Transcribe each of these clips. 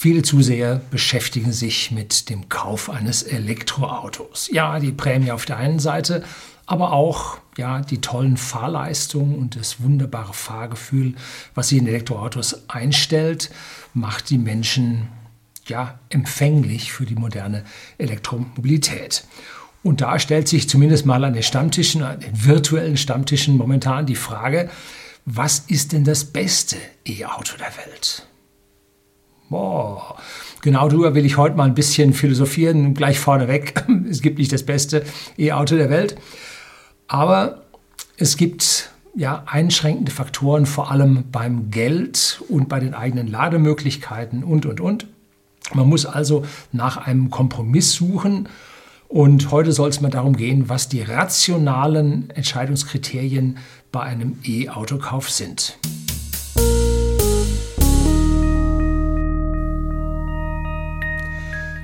Viele Zuseher beschäftigen sich mit dem Kauf eines Elektroautos. Ja, die Prämie auf der einen Seite, aber auch ja, die tollen Fahrleistungen und das wunderbare Fahrgefühl, was sich in Elektroautos einstellt, macht die Menschen ja, empfänglich für die moderne Elektromobilität. Und da stellt sich zumindest mal an den Stammtischen, an den virtuellen Stammtischen momentan die Frage, was ist denn das beste E-Auto der Welt? Boah. Genau darüber will ich heute mal ein bisschen philosophieren, gleich vorneweg. Es gibt nicht das beste E-Auto der Welt, aber es gibt ja einschränkende Faktoren, vor allem beim Geld und bei den eigenen Lademöglichkeiten und, und, und. Man muss also nach einem Kompromiss suchen. Und heute soll es mal darum gehen, was die rationalen Entscheidungskriterien bei einem E-Autokauf sind.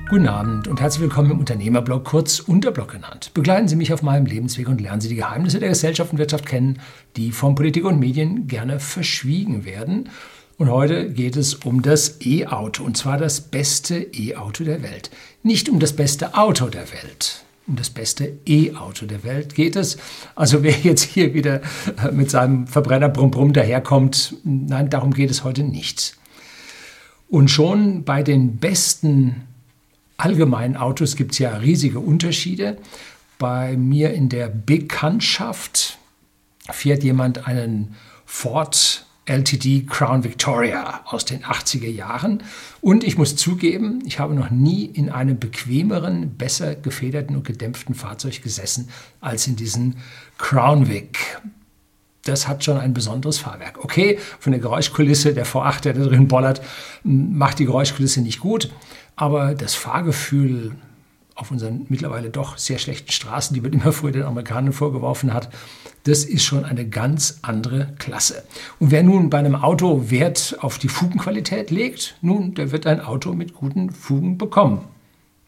Guten Abend und herzlich willkommen im Unternehmerblog, kurz Unterblog genannt. Begleiten Sie mich auf meinem Lebensweg und lernen Sie die Geheimnisse der Gesellschaft und Wirtschaft kennen, die von Politik und Medien gerne verschwiegen werden. Und heute geht es um das E-Auto und zwar das beste E-Auto der Welt. Nicht um das beste Auto der Welt. Um das beste E-Auto der Welt geht es. Also wer jetzt hier wieder mit seinem Verbrenner Brumm Brumm daherkommt, nein, darum geht es heute nicht. Und schon bei den besten allgemeinen Autos gibt es ja riesige Unterschiede. Bei mir in der Bekanntschaft fährt jemand einen Ford LTD Crown Victoria aus den 80er Jahren. Und ich muss zugeben, ich habe noch nie in einem bequemeren, besser gefederten und gedämpften Fahrzeug gesessen als in diesem Crown Vic. Das hat schon ein besonderes Fahrwerk. Okay, von der Geräuschkulisse, der V8, der da drin bollert, macht die Geräuschkulisse nicht gut. Aber das Fahrgefühl auf unseren mittlerweile doch sehr schlechten Straßen, die man immer früher den Amerikanern vorgeworfen hat, das ist schon eine ganz andere Klasse. Und wer nun bei einem Auto Wert auf die Fugenqualität legt, nun, der wird ein Auto mit guten Fugen bekommen.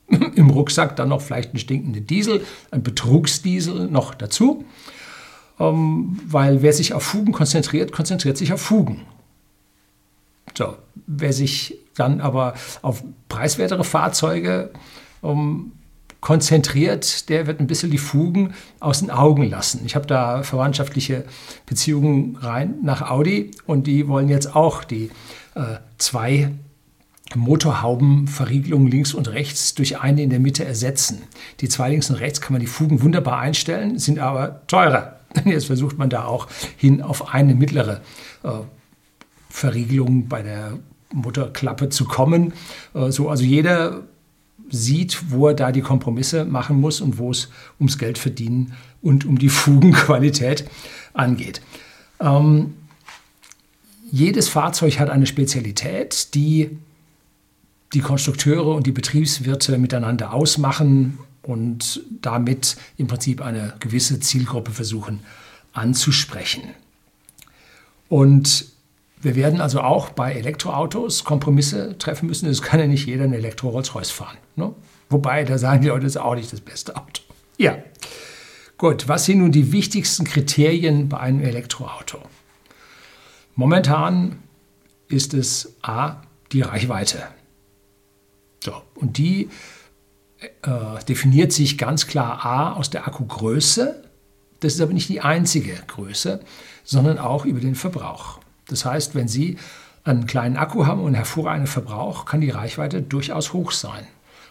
Im Rucksack dann noch vielleicht ein stinkender Diesel, ein Betrugsdiesel noch dazu. Ähm, weil wer sich auf Fugen konzentriert, konzentriert sich auf Fugen. So, wer sich dann aber auf preiswertere Fahrzeuge um, konzentriert, der wird ein bisschen die Fugen aus den Augen lassen. Ich habe da verwandtschaftliche Beziehungen rein nach Audi und die wollen jetzt auch die äh, zwei Motorhaubenverriegelungen links und rechts durch eine in der Mitte ersetzen. Die zwei links und rechts kann man die Fugen wunderbar einstellen, sind aber teurer. Jetzt versucht man da auch hin auf eine mittlere äh, Verriegelung bei der Mutterklappe zu kommen. Äh, so, also jeder sieht, wo er da die Kompromisse machen muss und wo es ums Geld verdienen und um die Fugenqualität angeht. Ähm, jedes Fahrzeug hat eine Spezialität, die die Konstrukteure und die Betriebswirte miteinander ausmachen und damit im Prinzip eine gewisse Zielgruppe versuchen anzusprechen. Und wir werden also auch bei Elektroautos Kompromisse treffen müssen. Es kann ja nicht jeder ein Elektro-Rolls-Royce fahren. Ne? Wobei, da sagen die Leute, das ist auch nicht das beste Auto. Ja, gut. Was sind nun die wichtigsten Kriterien bei einem Elektroauto? Momentan ist es A, die Reichweite. So, und die äh, definiert sich ganz klar A aus der Akkugröße. Das ist aber nicht die einzige Größe, sondern auch über den Verbrauch. Das heißt, wenn Sie einen kleinen Akku haben und einen hervorragenden Verbrauch, kann die Reichweite durchaus hoch sein.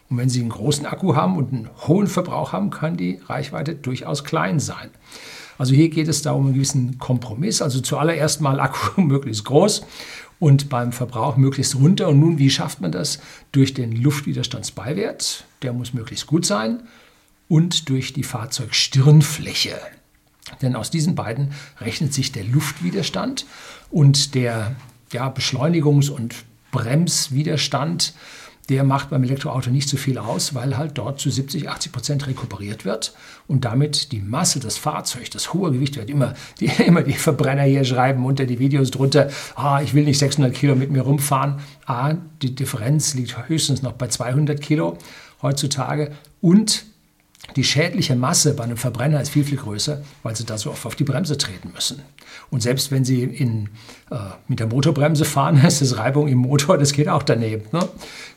Und wenn Sie einen großen Akku haben und einen hohen Verbrauch haben, kann die Reichweite durchaus klein sein. Also hier geht es da um einen gewissen Kompromiss. Also zuallererst mal Akku möglichst groß und beim Verbrauch möglichst runter. Und nun, wie schafft man das? Durch den Luftwiderstandsbeiwert, der muss möglichst gut sein, und durch die Fahrzeugstirnfläche. Denn aus diesen beiden rechnet sich der Luftwiderstand und der ja, Beschleunigungs- und Bremswiderstand. Der macht beim Elektroauto nicht so viel aus, weil halt dort zu 70, 80 Prozent rekuperiert wird und damit die Masse des Fahrzeugs, das hohe Gewicht wird immer die, immer die Verbrenner hier schreiben unter die Videos drunter, ah, ich will nicht 600 Kilo mit mir rumfahren. Ah, die Differenz liegt höchstens noch bei 200 Kilo heutzutage und die schädliche Masse bei einem Verbrenner ist viel, viel größer, weil sie da so oft auf die Bremse treten müssen. Und selbst wenn sie in, äh, mit der Motorbremse fahren, ist das Reibung im Motor, das geht auch daneben. Ne?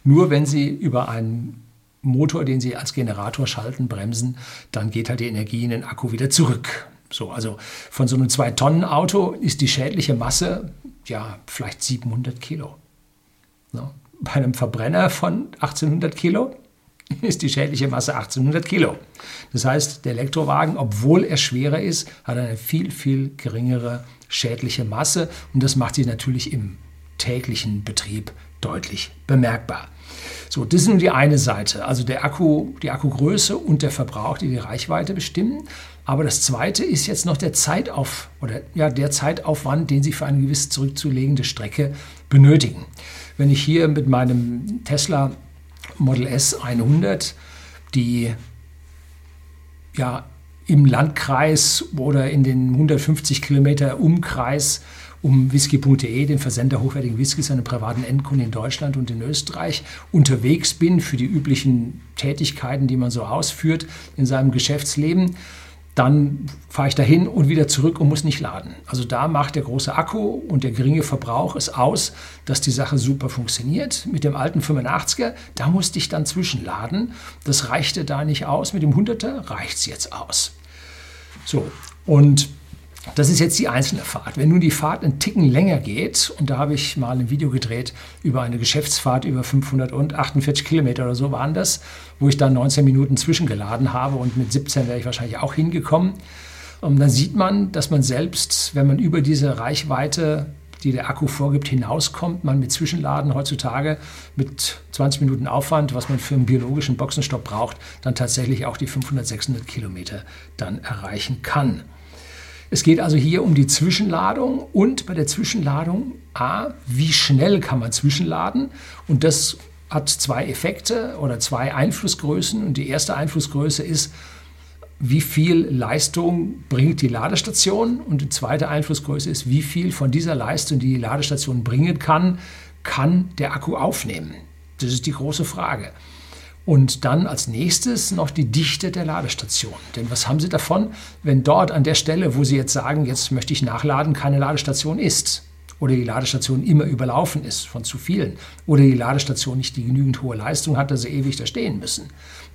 Nur wenn sie über einen Motor, den sie als Generator schalten, bremsen, dann geht halt die Energie in den Akku wieder zurück. So, also von so einem 2-Tonnen-Auto ist die schädliche Masse ja vielleicht 700 Kilo. Ne? Bei einem Verbrenner von 1800 Kilo ist die schädliche Masse 1800 Kilo. Das heißt, der Elektrowagen, obwohl er schwerer ist, hat eine viel, viel geringere schädliche Masse und das macht sich natürlich im täglichen Betrieb deutlich bemerkbar. So, das ist nur die eine Seite, also der Akku, die Akkugröße und der Verbrauch, die die Reichweite bestimmen. Aber das zweite ist jetzt noch der Zeitauf oder ja, der Zeitaufwand, den Sie für eine gewiss zurückzulegende Strecke benötigen. Wenn ich hier mit meinem Tesla Model S 100, die ja im Landkreis oder in den 150 Kilometer Umkreis um whisky.de, den Versender hochwertigen Whiskys an privaten Endkunden in Deutschland und in Österreich, unterwegs bin für die üblichen Tätigkeiten, die man so ausführt in seinem Geschäftsleben, dann fahre ich dahin und wieder zurück und muss nicht laden. Also da macht der große Akku und der geringe Verbrauch es aus, dass die Sache super funktioniert. Mit dem alten 85er, da musste ich dann zwischenladen. Das reichte da nicht aus. Mit dem 100er reicht es jetzt aus. So, und das ist jetzt die einzelne Fahrt. Wenn nun die Fahrt einen Ticken länger geht, und da habe ich mal ein Video gedreht über eine Geschäftsfahrt über 548 Kilometer oder so waren das, wo ich dann 19 Minuten zwischengeladen habe und mit 17 wäre ich wahrscheinlich auch hingekommen. Und dann sieht man, dass man selbst, wenn man über diese Reichweite, die der Akku vorgibt, hinauskommt, man mit Zwischenladen heutzutage mit 20 Minuten Aufwand, was man für einen biologischen Boxenstopp braucht, dann tatsächlich auch die 500, 600 Kilometer dann erreichen kann. Es geht also hier um die Zwischenladung und bei der Zwischenladung A, wie schnell kann man zwischenladen? Und das hat zwei Effekte oder zwei Einflussgrößen. Und die erste Einflussgröße ist, wie viel Leistung bringt die Ladestation? Und die zweite Einflussgröße ist, wie viel von dieser Leistung, die die Ladestation bringen kann, kann der Akku aufnehmen? Das ist die große Frage. Und dann als nächstes noch die Dichte der Ladestation. Denn was haben Sie davon, wenn dort an der Stelle, wo Sie jetzt sagen, jetzt möchte ich nachladen, keine Ladestation ist? Oder die Ladestation immer überlaufen ist von zu vielen. Oder die Ladestation nicht die genügend hohe Leistung hat, dass sie ewig da stehen müssen.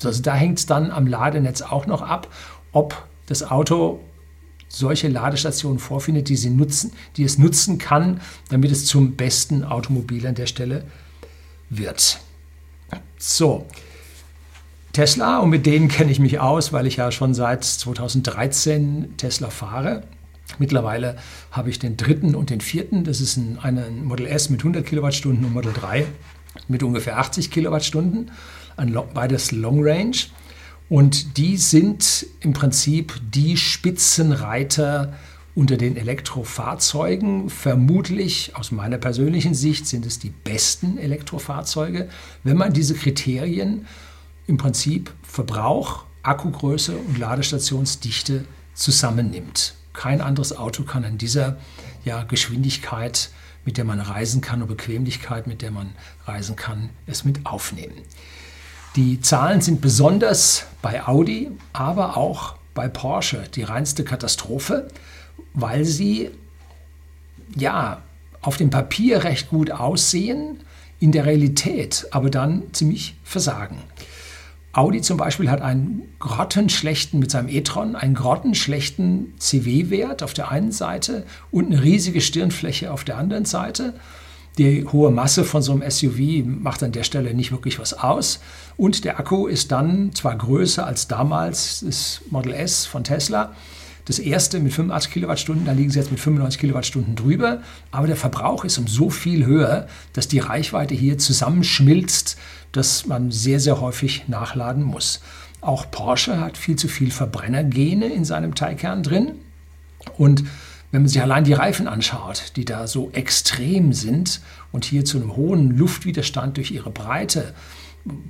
Also da hängt es dann am Ladenetz auch noch ab, ob das Auto solche Ladestationen vorfindet, die, sie nutzen, die es nutzen kann, damit es zum besten Automobil an der Stelle wird. So, Tesla und mit denen kenne ich mich aus, weil ich ja schon seit 2013 Tesla fahre. Mittlerweile habe ich den dritten und den vierten. Das ist ein, ein Model S mit 100 Kilowattstunden und Model 3 mit ungefähr 80 Kilowattstunden. Ein, beides Long Range. Und die sind im Prinzip die Spitzenreiter unter den Elektrofahrzeugen. Vermutlich, aus meiner persönlichen Sicht, sind es die besten Elektrofahrzeuge, wenn man diese Kriterien im Prinzip Verbrauch, Akkugröße und Ladestationsdichte zusammennimmt. Kein anderes Auto kann in dieser ja, Geschwindigkeit, mit der man reisen kann und Bequemlichkeit, mit der man reisen kann, es mit aufnehmen. Die Zahlen sind besonders bei Audi, aber auch bei Porsche die reinste Katastrophe, weil sie ja auf dem Papier recht gut aussehen, in der Realität aber dann ziemlich versagen. Audi zum Beispiel hat einen grottenschlechten, mit seinem e-tron, einen grottenschlechten CW-Wert auf der einen Seite und eine riesige Stirnfläche auf der anderen Seite. Die hohe Masse von so einem SUV macht an der Stelle nicht wirklich was aus. Und der Akku ist dann zwar größer als damals das Model S von Tesla, das erste mit 85 Kilowattstunden, da liegen sie jetzt mit 95 Kilowattstunden drüber, aber der Verbrauch ist um so viel höher, dass die Reichweite hier zusammenschmilzt dass man sehr, sehr häufig nachladen muss. Auch Porsche hat viel zu viel Verbrennergene in seinem Teilkern drin. Und wenn man sich allein die Reifen anschaut, die da so extrem sind und hier zu einem hohen Luftwiderstand durch ihre Breite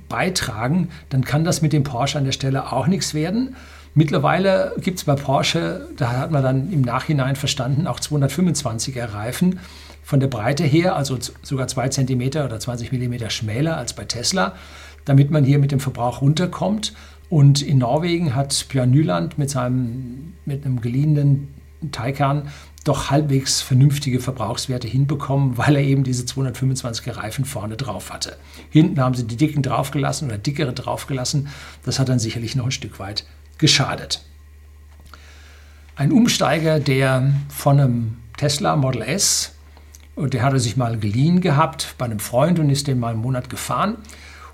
beitragen, dann kann das mit dem Porsche an der Stelle auch nichts werden. Mittlerweile gibt es bei Porsche, da hat man dann im Nachhinein verstanden, auch 225er Reifen von der Breite her, also sogar 2 cm oder 20 mm schmäler als bei Tesla, damit man hier mit dem Verbrauch runterkommt. Und in Norwegen hat Björn Nyland mit, seinem, mit einem geliehenen Taycan doch halbwegs vernünftige Verbrauchswerte hinbekommen, weil er eben diese 225er Reifen vorne drauf hatte. Hinten haben sie die dicken draufgelassen oder dickere draufgelassen. Das hat dann sicherlich noch ein Stück weit geschadet. Ein Umsteiger, der von einem Tesla Model S, der hatte sich mal geliehen gehabt bei einem Freund und ist den mal einen Monat gefahren.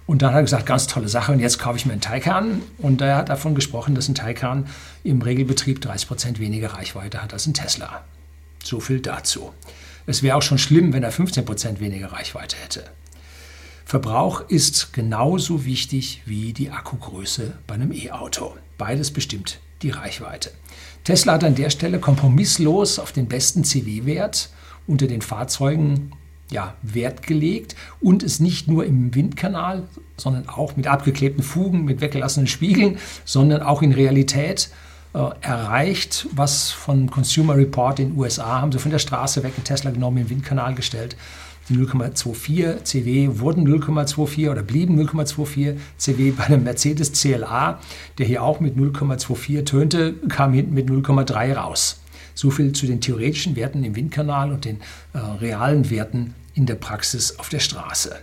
Und dann hat er gesagt, ganz tolle Sache, und jetzt kaufe ich mir einen Taycan. Und er hat davon gesprochen, dass ein Taycan im Regelbetrieb 30 Prozent weniger Reichweite hat als ein Tesla. So viel dazu. Es wäre auch schon schlimm, wenn er 15 Prozent weniger Reichweite hätte. Verbrauch ist genauso wichtig wie die Akkugröße bei einem E-Auto. Beides bestimmt die Reichweite. Tesla hat an der Stelle kompromisslos auf den besten CW-Wert unter den Fahrzeugen ja, Wert gelegt und es nicht nur im Windkanal, sondern auch mit abgeklebten Fugen, mit weggelassenen Spiegeln, sondern auch in Realität äh, erreicht, was von Consumer Report in den USA haben sie von der Straße weg einen Tesla genommen, im Windkanal gestellt. Die 0,24 CW wurden 0,24 oder blieben 0,24 CW bei einem Mercedes CLA, der hier auch mit 0,24 tönte, kam hinten mit 0,3 raus. So viel zu den theoretischen Werten im Windkanal und den äh, realen Werten in der Praxis auf der Straße.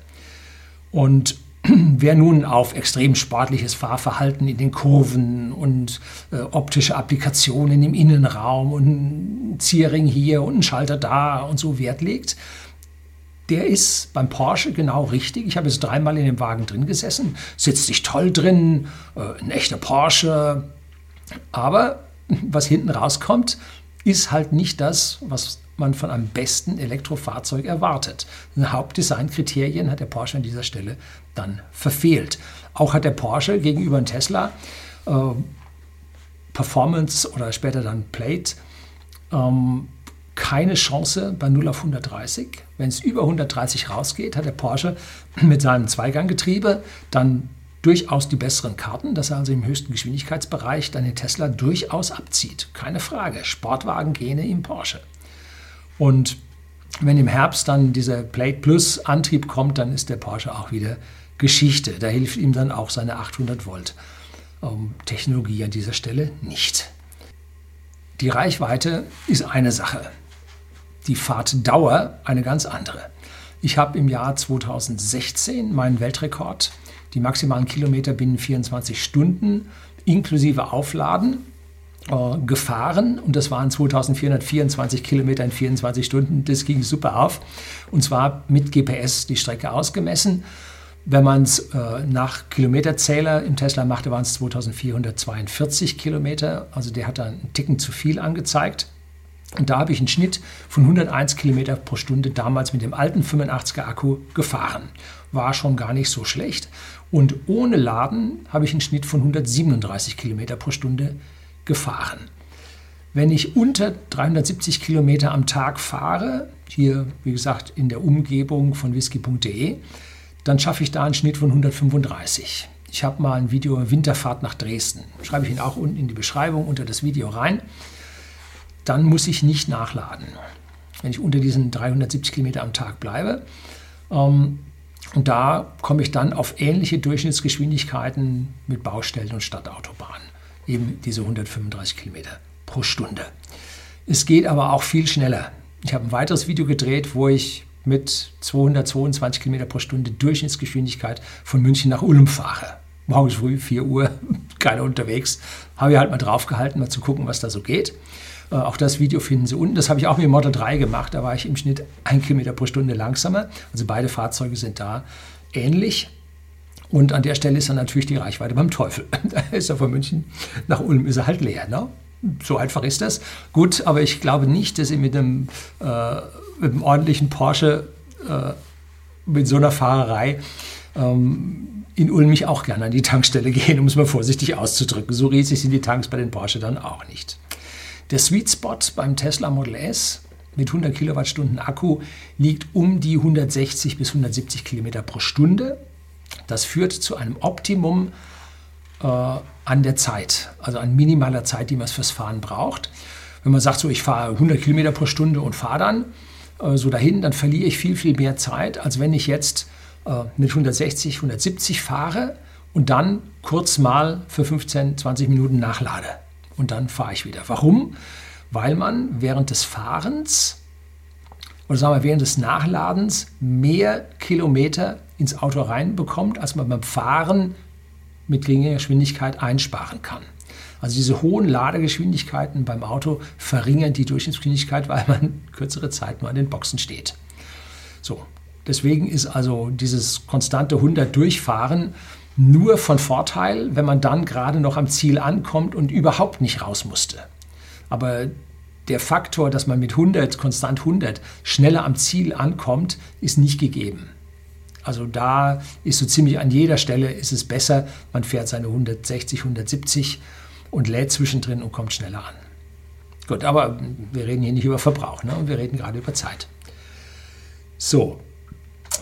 Und wer nun auf extrem sportliches Fahrverhalten in den Kurven und äh, optische Applikationen im Innenraum und ein Zierring hier und ein Schalter da und so Wert legt, der ist beim Porsche genau richtig. Ich habe jetzt dreimal in dem Wagen drin gesessen, sitzt sich toll drin, äh, ein echter Porsche. Aber was hinten rauskommt, ist halt nicht das, was man von einem besten Elektrofahrzeug erwartet. Hauptdesignkriterien hat der Porsche an dieser Stelle dann verfehlt. Auch hat der Porsche gegenüber dem Tesla äh, Performance oder später dann Plate ähm, keine Chance bei 0 auf 130. Wenn es über 130 rausgeht, hat der Porsche mit seinem Zweiganggetriebe dann durchaus die besseren Karten, dass er also im höchsten Geschwindigkeitsbereich dann den Tesla durchaus abzieht. Keine Frage. Sportwagen-Gene im Porsche. Und wenn im Herbst dann dieser Plate Plus Antrieb kommt, dann ist der Porsche auch wieder Geschichte. Da hilft ihm dann auch seine 800 Volt ähm, Technologie an dieser Stelle nicht. Die Reichweite ist eine Sache, die Fahrtdauer eine ganz andere. Ich habe im Jahr 2016 meinen Weltrekord, die maximalen Kilometer binnen 24 Stunden inklusive Aufladen äh, gefahren und das waren 2424 Kilometer in 24 Stunden. Das ging super auf und zwar mit GPS die Strecke ausgemessen. Wenn man es äh, nach Kilometerzähler im Tesla machte, waren es 2442 Kilometer. Also der hat da einen Ticken zu viel angezeigt. Und da habe ich einen Schnitt von 101 Kilometer pro Stunde damals mit dem alten 85er Akku gefahren. War schon gar nicht so schlecht. Und ohne Laden habe ich einen Schnitt von 137 Kilometer pro Stunde gefahren. Wenn ich unter 370 Kilometer am Tag fahre, hier wie gesagt in der Umgebung von whisky.de, dann schaffe ich da einen Schnitt von 135. Ich habe mal ein Video Winterfahrt nach Dresden. Schreibe ich Ihnen auch unten in die Beschreibung unter das Video rein. Dann muss ich nicht nachladen, wenn ich unter diesen 370 Kilometer am Tag bleibe. Ähm, und da komme ich dann auf ähnliche Durchschnittsgeschwindigkeiten mit Baustellen und Stadtautobahnen eben diese 135 Kilometer pro Stunde. Es geht aber auch viel schneller. Ich habe ein weiteres Video gedreht, wo ich mit 222 Kilometer pro Stunde Durchschnittsgeschwindigkeit von München nach Ulm fahre. Morgens früh, 4 Uhr, keiner unterwegs. Habe ich halt mal draufgehalten, mal zu gucken, was da so geht. Äh, auch das Video finden Sie unten. Das habe ich auch mit dem Model 3 gemacht. Da war ich im Schnitt 1 Kilometer pro Stunde langsamer. Also beide Fahrzeuge sind da ähnlich. Und an der Stelle ist dann natürlich die Reichweite beim Teufel. Da ist er von München nach Ulm ist er halt leer. Ne? So einfach ist das. Gut, aber ich glaube nicht, dass Sie mit einem, äh, mit einem ordentlichen Porsche äh, mit so einer Fahrerei ähm, in Ulm mich auch gerne an die Tankstelle gehen, um es mal vorsichtig auszudrücken. So riesig sind die Tanks bei den Porsche dann auch nicht. Der Sweet Spot beim Tesla Model S mit 100 Kilowattstunden Akku liegt um die 160 bis 170 Kilometer pro Stunde. Das führt zu einem Optimum äh, an der Zeit, also an minimaler Zeit, die man fürs Fahren braucht. Wenn man sagt, so ich fahre 100 Kilometer pro Stunde und fahre dann äh, so dahin, dann verliere ich viel, viel mehr Zeit, als wenn ich jetzt äh, mit 160, 170 fahre und dann kurz mal für 15, 20 Minuten nachlade. Und dann fahre ich wieder. Warum? Weil man während des Fahrens oder sagen wir während des Nachladens mehr Kilometer ins Auto reinbekommt, als man beim Fahren mit geringer Geschwindigkeit einsparen kann. Also diese hohen Ladegeschwindigkeiten beim Auto verringern die Durchschnittsgeschwindigkeit, weil man kürzere Zeit nur an den Boxen steht. So, deswegen ist also dieses konstante 100 Durchfahren nur von Vorteil, wenn man dann gerade noch am Ziel ankommt und überhaupt nicht raus musste. Aber der Faktor, dass man mit 100, konstant 100, schneller am Ziel ankommt, ist nicht gegeben. Also da ist so ziemlich an jeder Stelle ist es besser, man fährt seine 160, 170 und lädt zwischendrin und kommt schneller an. Gut, aber wir reden hier nicht über Verbrauch, ne? wir reden gerade über Zeit. So,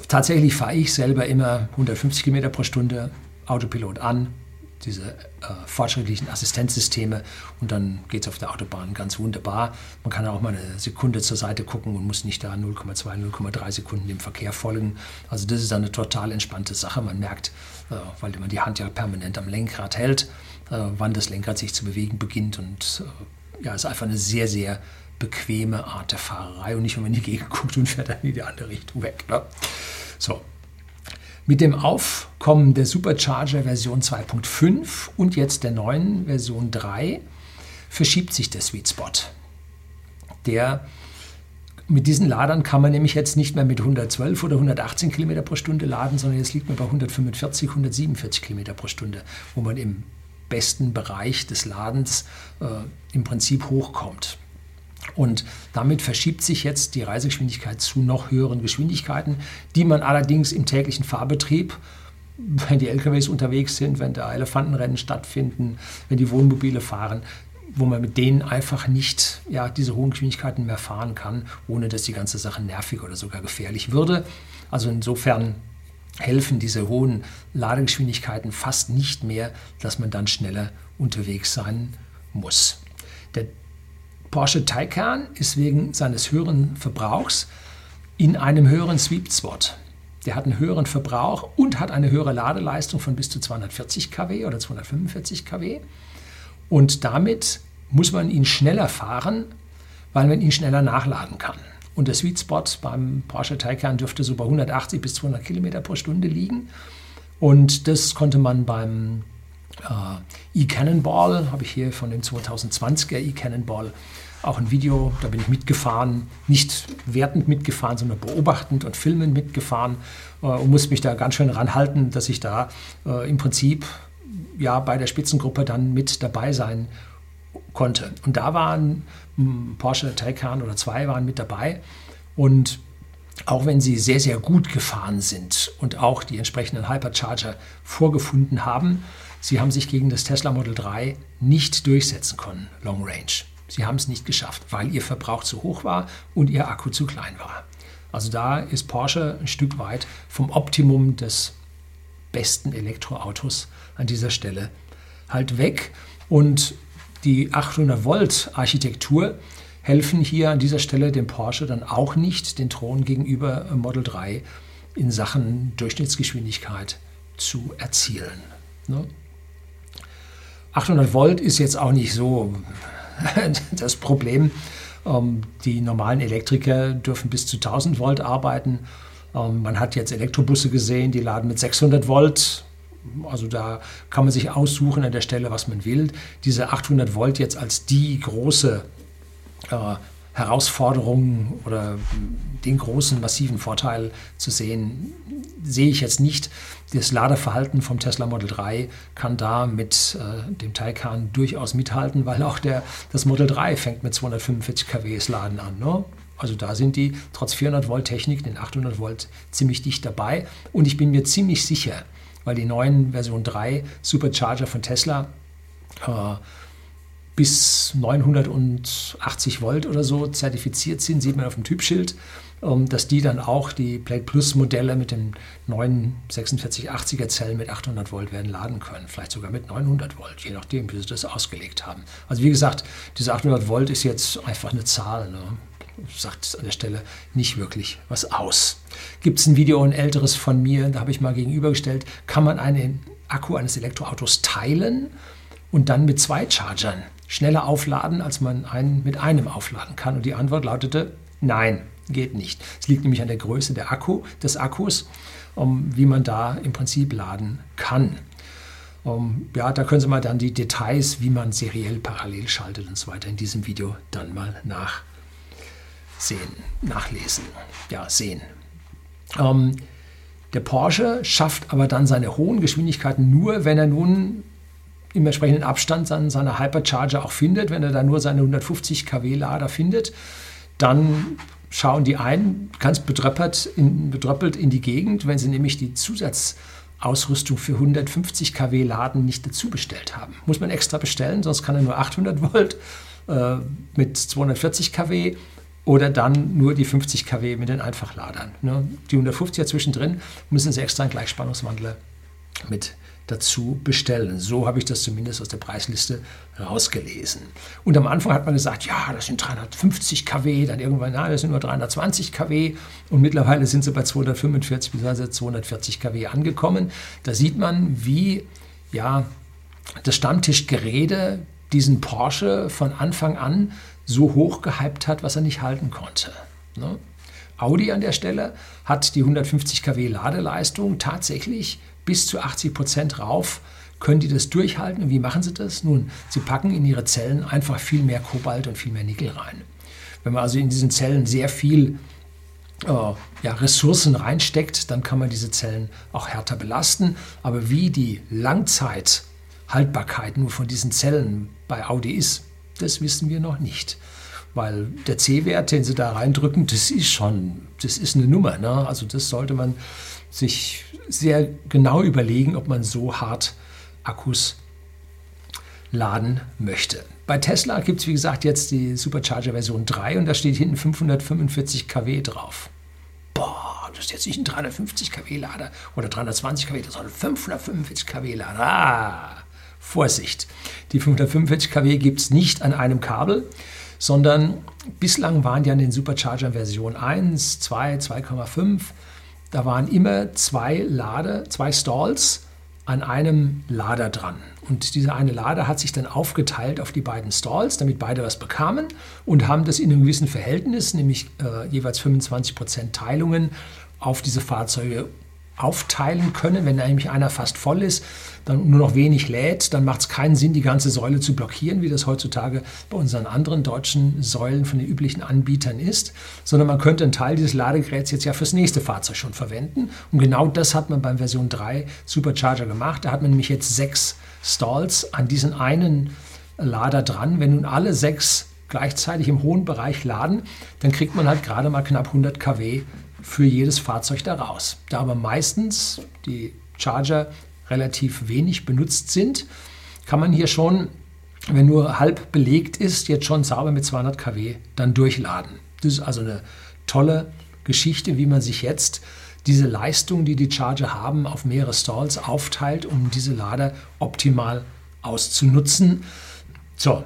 tatsächlich fahre ich selber immer 150 km pro Stunde Autopilot an, diese äh, fortschrittlichen Assistenzsysteme und dann geht es auf der Autobahn ganz wunderbar. Man kann auch mal eine Sekunde zur Seite gucken und muss nicht da 0,2, 0,3 Sekunden dem Verkehr folgen. Also das ist eine total entspannte Sache. Man merkt, äh, weil man die Hand ja permanent am Lenkrad hält, äh, wann das Lenkrad sich zu bewegen beginnt und äh, ja, ist einfach eine sehr, sehr bequeme Art der Fahrerei und nicht, wenn man in die Gegend guckt und fährt dann in die andere Richtung weg. Ne? So, mit dem Aufkommen der Supercharger Version 2.5 und jetzt der neuen Version 3 verschiebt sich der Sweet Spot. Der, mit diesen Ladern kann man nämlich jetzt nicht mehr mit 112 oder 118 km pro Stunde laden, sondern jetzt liegt man bei 145, 147 km pro Stunde, wo man im besten Bereich des Ladens äh, im Prinzip hochkommt. Und damit verschiebt sich jetzt die Reisegeschwindigkeit zu noch höheren Geschwindigkeiten, die man allerdings im täglichen Fahrbetrieb, wenn die LKWs unterwegs sind, wenn da Elefantenrennen stattfinden, wenn die Wohnmobile fahren, wo man mit denen einfach nicht ja, diese hohen Geschwindigkeiten mehr fahren kann, ohne dass die ganze Sache nervig oder sogar gefährlich würde. Also insofern helfen diese hohen Ladegeschwindigkeiten fast nicht mehr, dass man dann schneller unterwegs sein muss. Der Porsche Taycan ist wegen seines höheren Verbrauchs in einem höheren Sweet Spot. Der hat einen höheren Verbrauch und hat eine höhere Ladeleistung von bis zu 240 kW oder 245 kW. Und damit muss man ihn schneller fahren, weil man ihn schneller nachladen kann. Und der Sweet Spot beim Porsche Taycan dürfte so bei 180 bis 200 Kilometer pro Stunde liegen. Und das konnte man beim äh, E-Cannonball, habe ich hier von dem 2020er E-Cannonball auch ein Video, da bin ich mitgefahren, nicht wertend mitgefahren, sondern beobachtend und filmend mitgefahren äh, und musste mich da ganz schön ranhalten, dass ich da äh, im Prinzip ja bei der Spitzengruppe dann mit dabei sein konnte. Und da waren hm, Porsche Taycan oder zwei waren mit dabei und auch wenn sie sehr, sehr gut gefahren sind und auch die entsprechenden Hypercharger vorgefunden haben, sie haben sich gegen das Tesla Model 3 nicht durchsetzen können, Long Range. Sie haben es nicht geschafft, weil ihr Verbrauch zu hoch war und ihr Akku zu klein war. Also da ist Porsche ein Stück weit vom Optimum des besten Elektroautos an dieser Stelle halt weg. Und die 800 Volt Architektur helfen hier an dieser Stelle dem Porsche dann auch nicht, den Thron gegenüber Model 3 in Sachen Durchschnittsgeschwindigkeit zu erzielen. 800 ne? Volt ist jetzt auch nicht so das Problem. Ähm, die normalen Elektriker dürfen bis zu 1000 Volt arbeiten. Ähm, man hat jetzt Elektrobusse gesehen, die laden mit 600 Volt. Also da kann man sich aussuchen an der Stelle, was man will. Diese 800 Volt jetzt als die große äh, Herausforderung oder den großen, massiven Vorteil zu sehen, sehe ich jetzt nicht. Das Ladeverhalten vom Tesla Model 3 kann da mit äh, dem Taycan durchaus mithalten, weil auch der, das Model 3 fängt mit 245 kW Laden an. Ne? Also da sind die trotz 400 Volt Technik, den 800 Volt, ziemlich dicht dabei. Und ich bin mir ziemlich sicher, weil die neuen Version 3 Supercharger von Tesla äh, bis 980 Volt oder so zertifiziert sind, sieht man auf dem Typschild, ähm, dass die dann auch die Plate Plus Modelle mit den neuen 4680er Zellen mit 800 Volt werden laden können, vielleicht sogar mit 900 Volt, je nachdem, wie sie das ausgelegt haben. Also wie gesagt, diese 800 Volt ist jetzt einfach eine Zahl. Ne? sagt an der Stelle nicht wirklich was aus. Gibt es ein Video, ein älteres von mir, da habe ich mal gegenübergestellt, kann man eine Akku eines Elektroautos teilen und dann mit zwei Chargern schneller aufladen, als man einen mit einem aufladen kann? Und die Antwort lautete nein, geht nicht. Es liegt nämlich an der Größe der Akku, des Akkus, um, wie man da im Prinzip laden kann. Um, ja, da können Sie mal dann die Details, wie man seriell parallel schaltet und so weiter in diesem Video dann mal nachsehen, nachlesen, ja, sehen. Um, der Porsche schafft aber dann seine hohen Geschwindigkeiten nur, wenn er nun im entsprechenden Abstand seine, seine Hypercharger auch findet. Wenn er da nur seine 150 kW Lader findet, dann schauen die ein, ganz bedröppelt in, bedröppelt in die Gegend, wenn sie nämlich die Zusatzausrüstung für 150 kW Laden nicht dazu bestellt haben. Muss man extra bestellen, sonst kann er nur 800 Volt äh, mit 240 kW oder dann nur die 50 kW mit den Einfachladern. Ne? Die 150er zwischendrin müssen sie extra einen Gleichspannungswandler mit dazu bestellen. So habe ich das zumindest aus der Preisliste rausgelesen. Und am Anfang hat man gesagt, ja, das sind 350 kW, dann irgendwann, na, das sind nur 320 kW und mittlerweile sind sie bei 245 bzw. 240 kW angekommen. Da sieht man, wie ja, das Stammtischgerede diesen Porsche von Anfang an so hoch gehypt hat, was er nicht halten konnte. Ne? Audi an der Stelle hat die 150 kW Ladeleistung tatsächlich bis zu 80 Prozent rauf. Können die das durchhalten? Und wie machen sie das? Nun, sie packen in ihre Zellen einfach viel mehr Kobalt und viel mehr Nickel rein. Wenn man also in diesen Zellen sehr viel äh, ja, Ressourcen reinsteckt, dann kann man diese Zellen auch härter belasten. Aber wie die Langzeithaltbarkeit nur von diesen Zellen bei Audi ist, das wissen wir noch nicht. Weil der C-Wert, den sie da reindrücken, das ist schon, das ist eine Nummer. Ne? Also das sollte man sich sehr genau überlegen, ob man so hart Akkus laden möchte. Bei Tesla gibt es, wie gesagt, jetzt die Supercharger Version 3 und da steht hinten 545 kW drauf. Boah, das ist jetzt nicht ein 350 kW Lader oder 320 kW, ein 545 kW Lader. Ah, Vorsicht, die 545 kW gibt es nicht an einem Kabel, sondern bislang waren ja in den Supercharger Version 1, 2, 2,5 da waren immer zwei Lader, zwei Stalls an einem Lader dran. Und dieser eine Lader hat sich dann aufgeteilt auf die beiden Stalls, damit beide was bekamen und haben das in einem gewissen Verhältnis, nämlich äh, jeweils 25% Teilungen auf diese Fahrzeuge aufteilen können. Wenn nämlich einer fast voll ist, dann nur noch wenig lädt, dann macht es keinen Sinn, die ganze Säule zu blockieren, wie das heutzutage bei unseren anderen deutschen Säulen von den üblichen Anbietern ist, sondern man könnte einen Teil dieses Ladegeräts jetzt ja fürs nächste Fahrzeug schon verwenden. Und genau das hat man beim Version 3 Supercharger gemacht. Da hat man nämlich jetzt sechs Stalls an diesen einen Lader dran. Wenn nun alle sechs gleichzeitig im hohen Bereich laden, dann kriegt man halt gerade mal knapp 100 kW für jedes Fahrzeug daraus. Da aber meistens die Charger relativ wenig benutzt sind, kann man hier schon, wenn nur halb belegt ist, jetzt schon sauber mit 200 kW dann durchladen. Das ist also eine tolle Geschichte, wie man sich jetzt diese Leistung, die die Charger haben, auf mehrere Stalls aufteilt, um diese Lader optimal auszunutzen. So,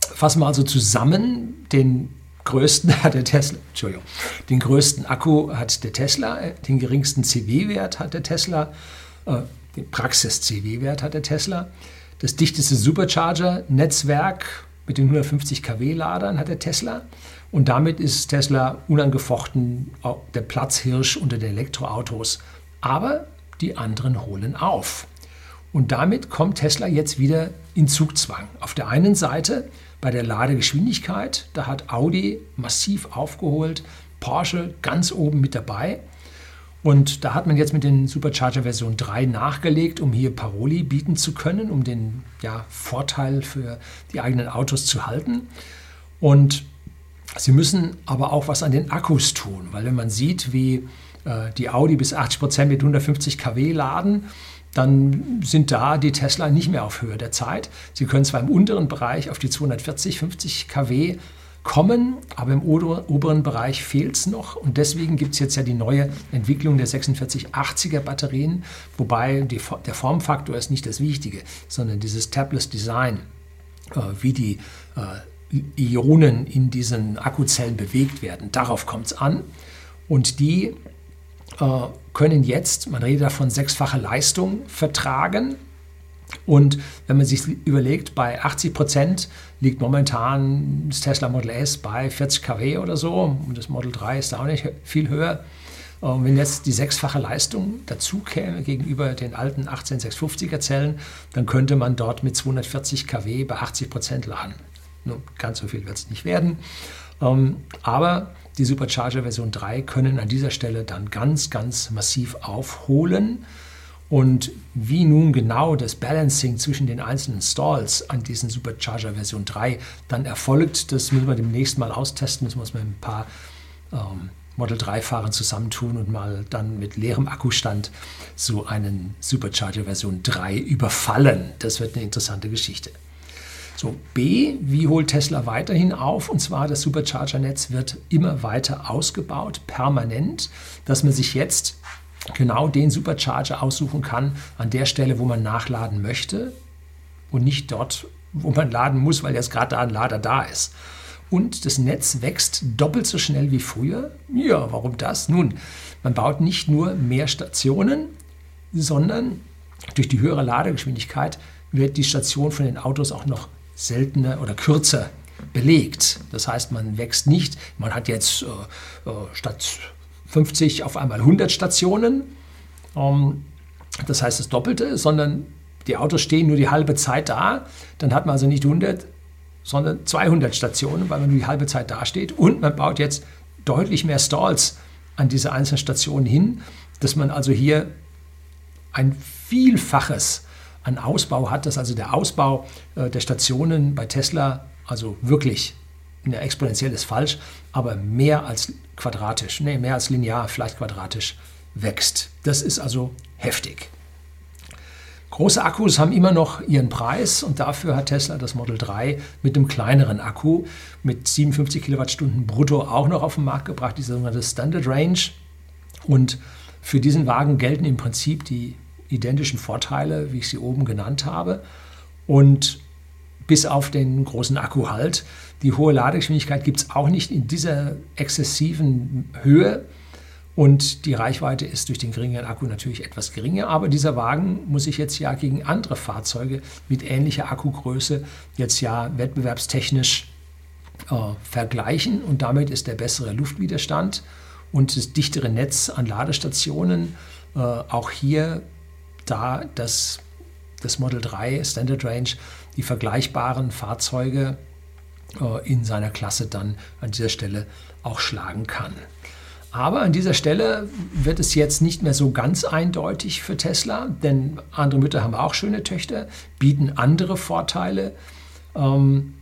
fassen wir also zusammen. Den größten hat der Tesla, Entschuldigung, den größten Akku hat der Tesla, den geringsten CW-Wert hat der Tesla, äh, den Praxis-CW-Wert hat der Tesla, das dichteste Supercharger-Netzwerk mit den 150 kW-Ladern hat der Tesla und damit ist Tesla unangefochten der Platzhirsch unter den Elektroautos. Aber die anderen holen auf. Und damit kommt Tesla jetzt wieder in Zugzwang. Auf der einen Seite bei der Ladegeschwindigkeit, da hat Audi massiv aufgeholt, Porsche ganz oben mit dabei. Und da hat man jetzt mit den Supercharger Version 3 nachgelegt, um hier Paroli bieten zu können, um den ja, Vorteil für die eigenen Autos zu halten. Und sie müssen aber auch was an den Akkus tun, weil wenn man sieht, wie äh, die Audi bis 80 Prozent mit 150 kW laden, dann sind da die Tesla nicht mehr auf Höhe der Zeit. Sie können zwar im unteren Bereich auf die 240, 50 kW kommen, aber im oberen Bereich fehlt es noch. Und deswegen gibt es jetzt ja die neue Entwicklung der 4680er Batterien, wobei die, der Formfaktor ist nicht das Wichtige, sondern dieses Tabless Design, äh, wie die äh, Ionen in diesen Akkuzellen bewegt werden. Darauf kommt es an. Und die können jetzt, man redet davon, sechsfache Leistung vertragen. Und wenn man sich überlegt, bei 80 Prozent liegt momentan das Tesla Model S bei 40 kW oder so und das Model 3 ist da auch nicht viel höher. Und wenn jetzt die sechsfache Leistung dazu käme gegenüber den alten 18650er Zellen, dann könnte man dort mit 240 kW bei 80 Prozent laden. Nun, ganz so viel wird es nicht werden. Ähm, aber die Supercharger Version 3 können an dieser Stelle dann ganz, ganz massiv aufholen. Und wie nun genau das Balancing zwischen den einzelnen Stalls an diesen Supercharger Version 3 dann erfolgt, das müssen wir demnächst mal austesten. Das muss man ein paar ähm, Model 3-Fahrern zusammentun und mal dann mit leerem Akkustand so einen Supercharger Version 3 überfallen. Das wird eine interessante Geschichte. So, B, wie holt Tesla weiterhin auf? Und zwar das Supercharger-Netz wird immer weiter ausgebaut, permanent, dass man sich jetzt genau den Supercharger aussuchen kann an der Stelle, wo man nachladen möchte und nicht dort, wo man laden muss, weil jetzt gerade da ein Lader da ist. Und das Netz wächst doppelt so schnell wie früher. Ja, warum das? Nun, man baut nicht nur mehr Stationen, sondern durch die höhere Ladegeschwindigkeit wird die Station von den Autos auch noch seltener oder kürzer belegt. Das heißt, man wächst nicht, man hat jetzt äh, äh statt 50 auf einmal 100 Stationen, ähm, das heißt das Doppelte, sondern die Autos stehen nur die halbe Zeit da, dann hat man also nicht 100, sondern 200 Stationen, weil man nur die halbe Zeit dasteht und man baut jetzt deutlich mehr Stalls an diese einzelnen Stationen hin, dass man also hier ein Vielfaches an Ausbau hat, dass also der Ausbau äh, der Stationen bei Tesla also wirklich ja, exponentiell ist falsch, aber mehr als quadratisch, nee, mehr als linear, vielleicht quadratisch wächst. Das ist also heftig. Große Akkus haben immer noch ihren Preis und dafür hat Tesla das Model 3 mit einem kleineren Akku mit 57 Kilowattstunden brutto auch noch auf den Markt gebracht, die sogenannte Standard Range. Und für diesen Wagen gelten im Prinzip die identischen Vorteile, wie ich sie oben genannt habe. Und bis auf den großen Akku halt. Die hohe Ladegeschwindigkeit gibt es auch nicht in dieser exzessiven Höhe. Und die Reichweite ist durch den geringeren Akku natürlich etwas geringer. Aber dieser Wagen muss sich jetzt ja gegen andere Fahrzeuge mit ähnlicher Akkugröße jetzt ja wettbewerbstechnisch äh, vergleichen. Und damit ist der bessere Luftwiderstand und das dichtere Netz an Ladestationen äh, auch hier da das, das Model 3 Standard Range die vergleichbaren Fahrzeuge äh, in seiner Klasse dann an dieser Stelle auch schlagen kann. Aber an dieser Stelle wird es jetzt nicht mehr so ganz eindeutig für Tesla, denn andere Mütter haben auch schöne Töchter, bieten andere Vorteile. Ähm,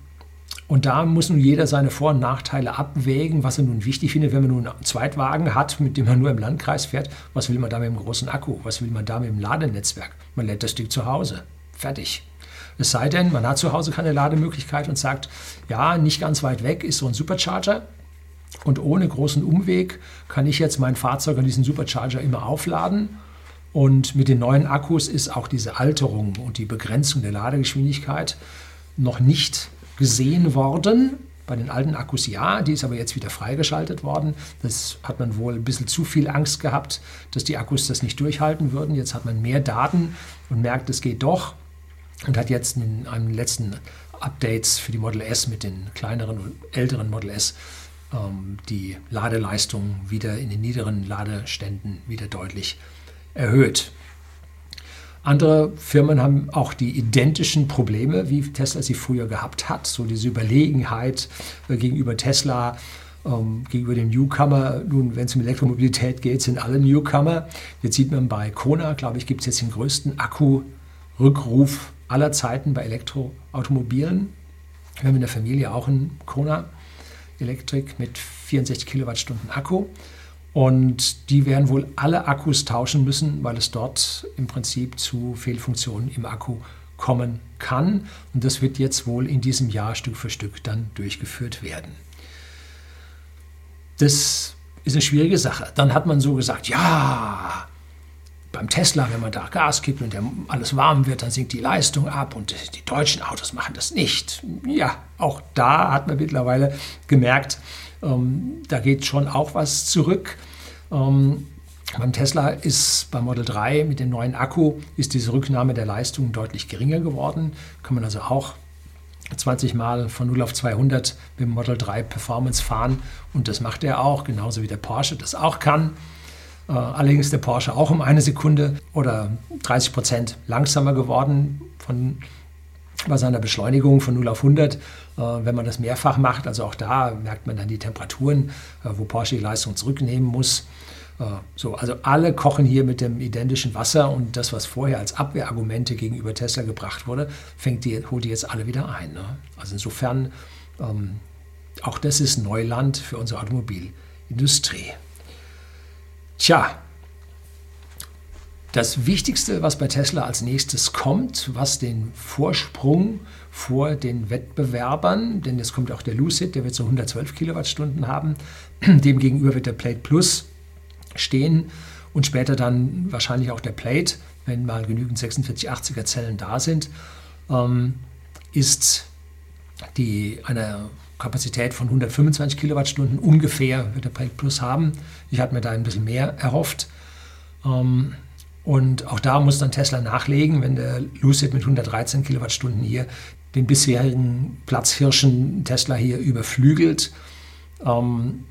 und da muss nun jeder seine Vor- und Nachteile abwägen, was er nun wichtig findet, wenn man nun einen Zweitwagen hat, mit dem man nur im Landkreis fährt. Was will man da mit dem großen Akku? Was will man da mit dem Ladenetzwerk? Man lädt das Stück zu Hause. Fertig. Es sei denn, man hat zu Hause keine Lademöglichkeit und sagt, ja, nicht ganz weit weg ist so ein Supercharger. Und ohne großen Umweg kann ich jetzt mein Fahrzeug an diesen Supercharger immer aufladen. Und mit den neuen Akkus ist auch diese Alterung und die Begrenzung der Ladegeschwindigkeit noch nicht gesehen worden. Bei den alten Akkus ja, die ist aber jetzt wieder freigeschaltet worden. Das hat man wohl ein bisschen zu viel Angst gehabt, dass die Akkus das nicht durchhalten würden. Jetzt hat man mehr Daten und merkt, es geht doch und hat jetzt in einem letzten Updates für die Model S mit den kleineren und älteren Model S ähm, die Ladeleistung wieder in den niederen Ladeständen wieder deutlich erhöht. Andere Firmen haben auch die identischen Probleme, wie Tesla sie früher gehabt hat. So diese Überlegenheit äh, gegenüber Tesla, ähm, gegenüber dem Newcomer. Nun, wenn es um Elektromobilität geht, sind alle Newcomer. Jetzt sieht man bei Kona, glaube ich, gibt es jetzt den größten Akku-Rückruf aller Zeiten bei Elektroautomobilen. Wir haben in der Familie auch einen Kona Elektrik mit 64 Kilowattstunden Akku. Und die werden wohl alle Akkus tauschen müssen, weil es dort im Prinzip zu Fehlfunktionen im Akku kommen kann. Und das wird jetzt wohl in diesem Jahr Stück für Stück dann durchgeführt werden. Das ist eine schwierige Sache. Dann hat man so gesagt, ja, beim Tesla, wenn man da Gas gibt und alles warm wird, dann sinkt die Leistung ab und die deutschen Autos machen das nicht. Ja, auch da hat man mittlerweile gemerkt, ähm, da geht schon auch was zurück. Ähm, Beim Tesla ist beim Model 3 mit dem neuen Akku ist diese Rücknahme der Leistung deutlich geringer geworden. Kann man also auch 20 Mal von 0 auf 200 mit dem Model 3 Performance fahren und das macht er auch, genauso wie der Porsche das auch kann. Äh, allerdings ist der Porsche auch um eine Sekunde oder 30 Prozent langsamer geworden von, bei seiner Beschleunigung von 0 auf 100. Äh, wenn man das mehrfach macht, also auch da merkt man dann die Temperaturen, äh, wo Porsche die Leistung zurücknehmen muss. Äh, so, also alle kochen hier mit dem identischen Wasser und das, was vorher als Abwehrargumente gegenüber Tesla gebracht wurde, fängt die, holt die jetzt alle wieder ein. Ne? Also insofern, ähm, auch das ist Neuland für unsere Automobilindustrie. Tja, das Wichtigste, was bei Tesla als nächstes kommt, was den Vorsprung vor den Wettbewerbern, denn jetzt kommt auch der Lucid, der wird so 112 Kilowattstunden haben, demgegenüber wird der Plate Plus stehen und später dann wahrscheinlich auch der Plate, wenn mal genügend 4680er Zellen da sind, ähm, ist die eine Kapazität von 125 Kilowattstunden ungefähr wird der Plate Plus haben. Ich hatte mir da ein bisschen mehr erhofft. Ähm, und auch da muss dann Tesla nachlegen, wenn der Lucid mit 113 Kilowattstunden hier den bisherigen Platzhirschen Tesla hier überflügelt. Ähm,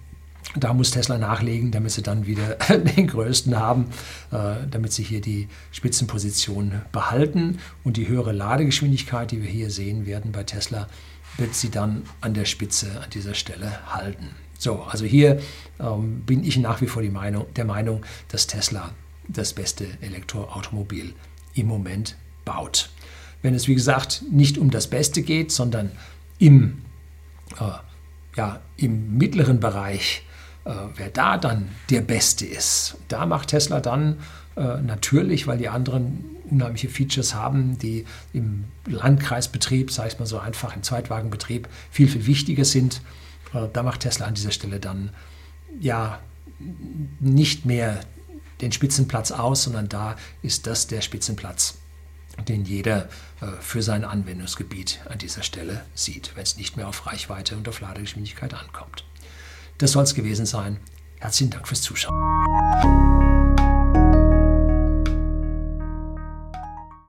da muss Tesla nachlegen, damit sie dann wieder den größten haben, äh, damit sie hier die Spitzenposition behalten. Und die höhere Ladegeschwindigkeit, die wir hier sehen werden bei Tesla, wird sie dann an der Spitze an dieser Stelle halten. So, also hier ähm, bin ich nach wie vor Meinung, der Meinung, dass Tesla das beste Elektroautomobil im Moment baut. Wenn es, wie gesagt, nicht um das Beste geht, sondern im, äh, ja, im mittleren Bereich äh, wer da dann der Beste ist. Da macht Tesla dann äh, natürlich, weil die anderen unheimliche Features haben, die im Landkreisbetrieb, sage ich mal so einfach, im Zweitwagenbetrieb viel, viel wichtiger sind. Äh, da macht Tesla an dieser Stelle dann ja nicht mehr den Spitzenplatz aus, sondern da ist das der Spitzenplatz, den jeder äh, für sein Anwendungsgebiet an dieser Stelle sieht, wenn es nicht mehr auf Reichweite und auf Ladegeschwindigkeit ankommt. Das soll es gewesen sein. Herzlichen Dank fürs Zuschauen.